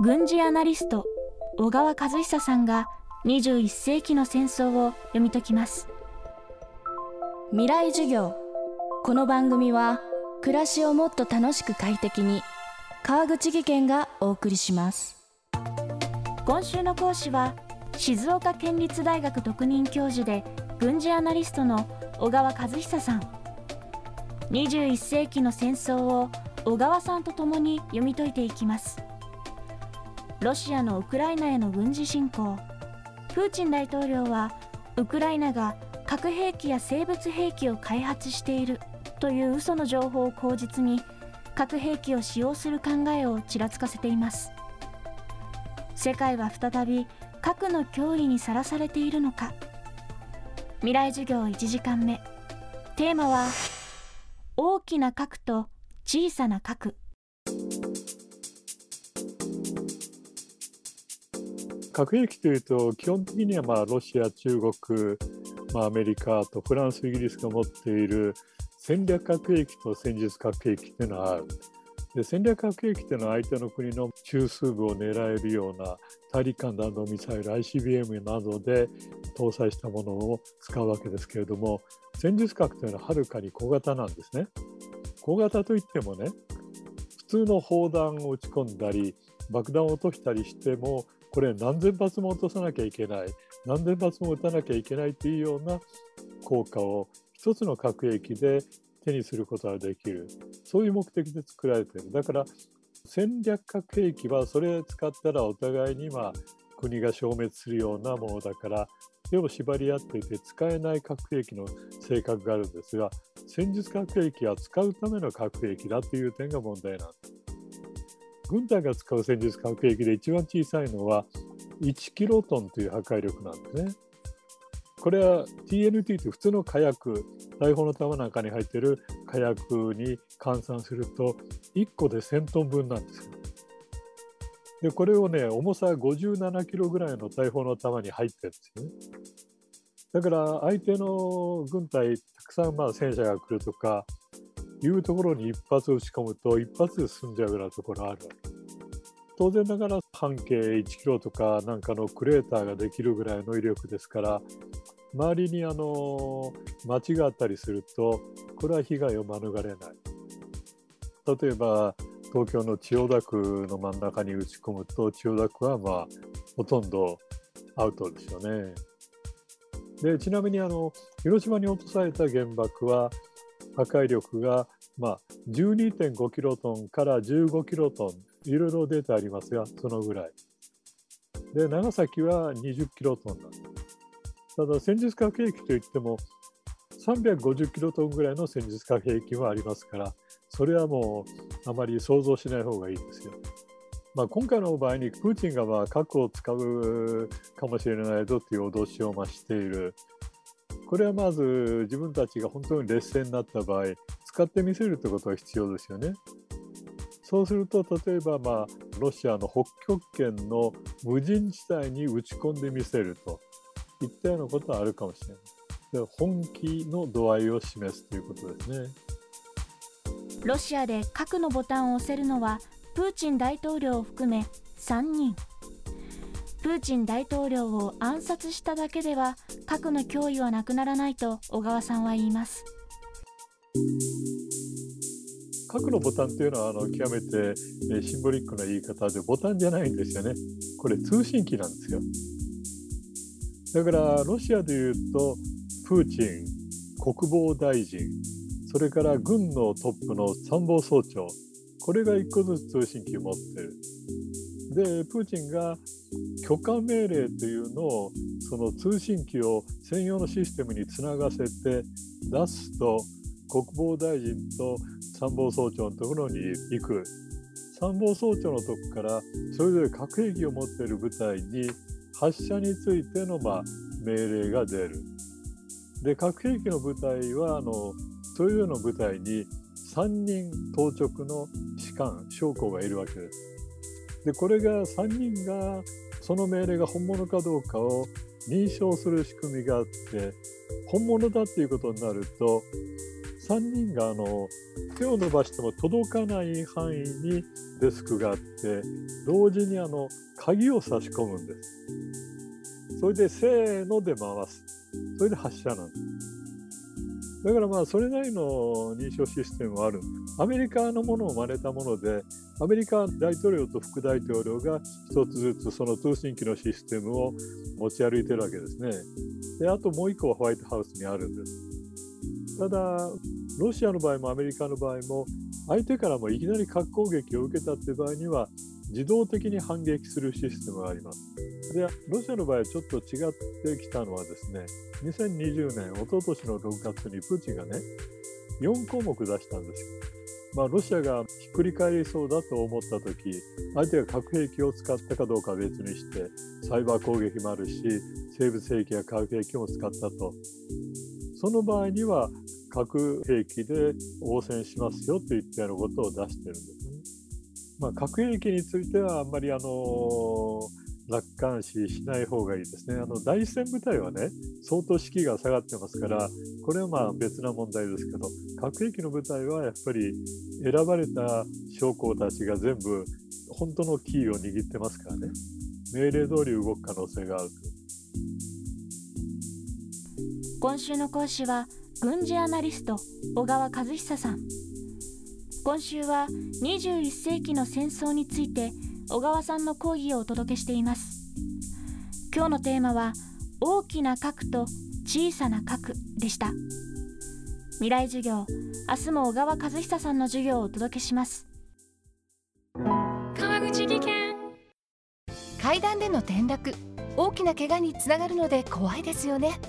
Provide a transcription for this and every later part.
軍事アナリスト小川和久さんが21世紀の戦争を読み解きます。未来授業。この番組は暮らしをもっと楽しく快適に川口義賢がお送りします。今週の講師は静岡県立大学特任教授で軍事アナリストの小川和久さん。21世紀の戦争を小川さんと共に読み解いていきます。ロシアのウクライナへの軍事侵攻。プーチン大統領はウクライナが核兵器や生物兵器を開発しているという嘘の情報を口実に核兵器を使用する考えをちらつかせています。世界は再び核の脅威にさらされているのか。未来授業1時間目。テーマは大きな核と小さな核。核兵器というと基本的にはまあロシア中国、まあ、アメリカとフランスイギリスが持っている戦略核兵器と戦術核兵器っていうのはある。で戦略核兵器っていうのは相手の国の中枢部を狙えるような大陸間弾道ミサイル ICBM などで搭載したものを使うわけですけれども戦術核というのははるかに小型なんですね。小型といってもね普通の砲弾を撃ち込んだり爆弾を落としたりしてもこれ何千発も落とさなきゃいけない。何千発も撃たなきゃいけないっていうような効果を一つの核兵器で手にすることができる。そういう目的で作られてる。だから戦略核兵器はそれ使ったらお互いにまあ国が消滅するようなものだから手を縛り合っていて使えない核兵器の性格があるんですが戦術核兵器は使うための核兵器だという点が問題なんです。軍隊が使う戦術核兵器で一番小さいのは1キロトンという破壊力なんですね。これは TNT という普通の火薬大砲の弾なんかに入ってる火薬に換算すると1個で1000トン分なんですよ。でこれをね重さ57キロぐらいの大砲の弾に入ってるんですよね。だから相手の軍隊たくさんまあ戦車が来るとかいうところに一発撃ち込むと一発で済んじゃうようなところあるわけ当然ながら半径1キロとかなんかのクレーターができるぐらいの威力ですから周りにあの町があったりするとこれは被害を免れない例えば東京の千代田区の真ん中に打ち込むと千代田区はまあほとんどアウトですよね。でちなみにあの広島に落とされた原爆は破壊力が、まあ、12.5キロトンから15キロトンいろいろデータありますがそのぐらい。で長崎は20キロトンなんです。ただ戦術核兵器といっても350キロトンぐらいの戦術核兵器もありますからそれはもうあまり想像しない方がいいですよ。まあ、今回の場合にプーチンがまあ核を使うかもしれないぞという脅しを増している。これはまず自分たちが本当に劣勢になった場合使ってみせるということが必要ですよね。そうすると例えばまあロシアの北極圏の無人地帯に打ち込んでみせるといったようなことはあるかもしれない。で本気の度合いを示すということですね。ロシアで核のボタンを押せるのはプーチン大統領を含め3人。プーチン大統領を暗殺しただけでは核の脅威はなくならないと小川さんは言います。核のボタンというのはあの極めてシンボリックな言い方でボタンじゃないんですよね。これ通信機なんですよ。だからロシアでいうとプーチン国防大臣それから軍のトップの参謀総長これが1個ずつ通信機を持ってる。でプーチンが許可命令というのをその通信機を専用のシステムにつながせて出すと国防大臣と参謀総長のところに行く参謀総長のとこからそれぞれ核兵器を持っている部隊に発射についてのま命令が出る。で核兵器の部隊はあのそれぞれの部隊に3人当直の士官将校がいるわけです。でこれが3人がその命令が本物かどうかを認証する仕組みがあって本物だっていうことになると3人があの手を伸ばしても届かない範囲にデスクがあって同時にあの鍵を差し込むんです。それでせーので回す。それで発射なんです。だからまあそれなりの認証システムはある。アメリカのものを真似たものでアメリカ大統領と副大統領が一つずつその通信機のシステムを持ち歩いてるわけですね。であともう一個はホワイトハウスにあるんです。ただロシアの場合もアメリカの場合も相手からもいきなり核攻撃を受けたっていう場合には自動的に反撃するシステムがあります。でロシアの場合はちょっと違ってきたのはですね2020年一昨年の6月にプーチンがね4項目出したんですよ。まあ、ロシアがひっくり返りそうだと思った時相手が核兵器を使ったかどうかは別にしてサイバー攻撃もあるし生物兵器や化学兵器も使ったとその場合には核兵器で応戦しますよといったようなことを出してるんですね。まあ、核兵器についてはあんまりあのー楽観視しない方がいいですね。あの第一線部隊はね、相当士気が下がってますから、これはまあ別な問題ですけど、核兵器の部隊はやっぱり選ばれた将校たちが全部本当のキーを握ってますからね、命令通り動く可能性があると。今週の講師は軍事アナリスト小川和久さん今週は21世紀の戦争について小川さんの講義をお届けしています。今日のテーマは大きな核と小さな核でした。未来授業明日も小川和久さんの授業をお届けします。川口技研。階段での転落大きな怪我につながるので怖いですよね。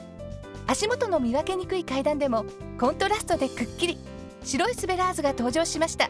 足元の見分けにくい階段でもコントラストでくっきり。白いスベラーズが登場しました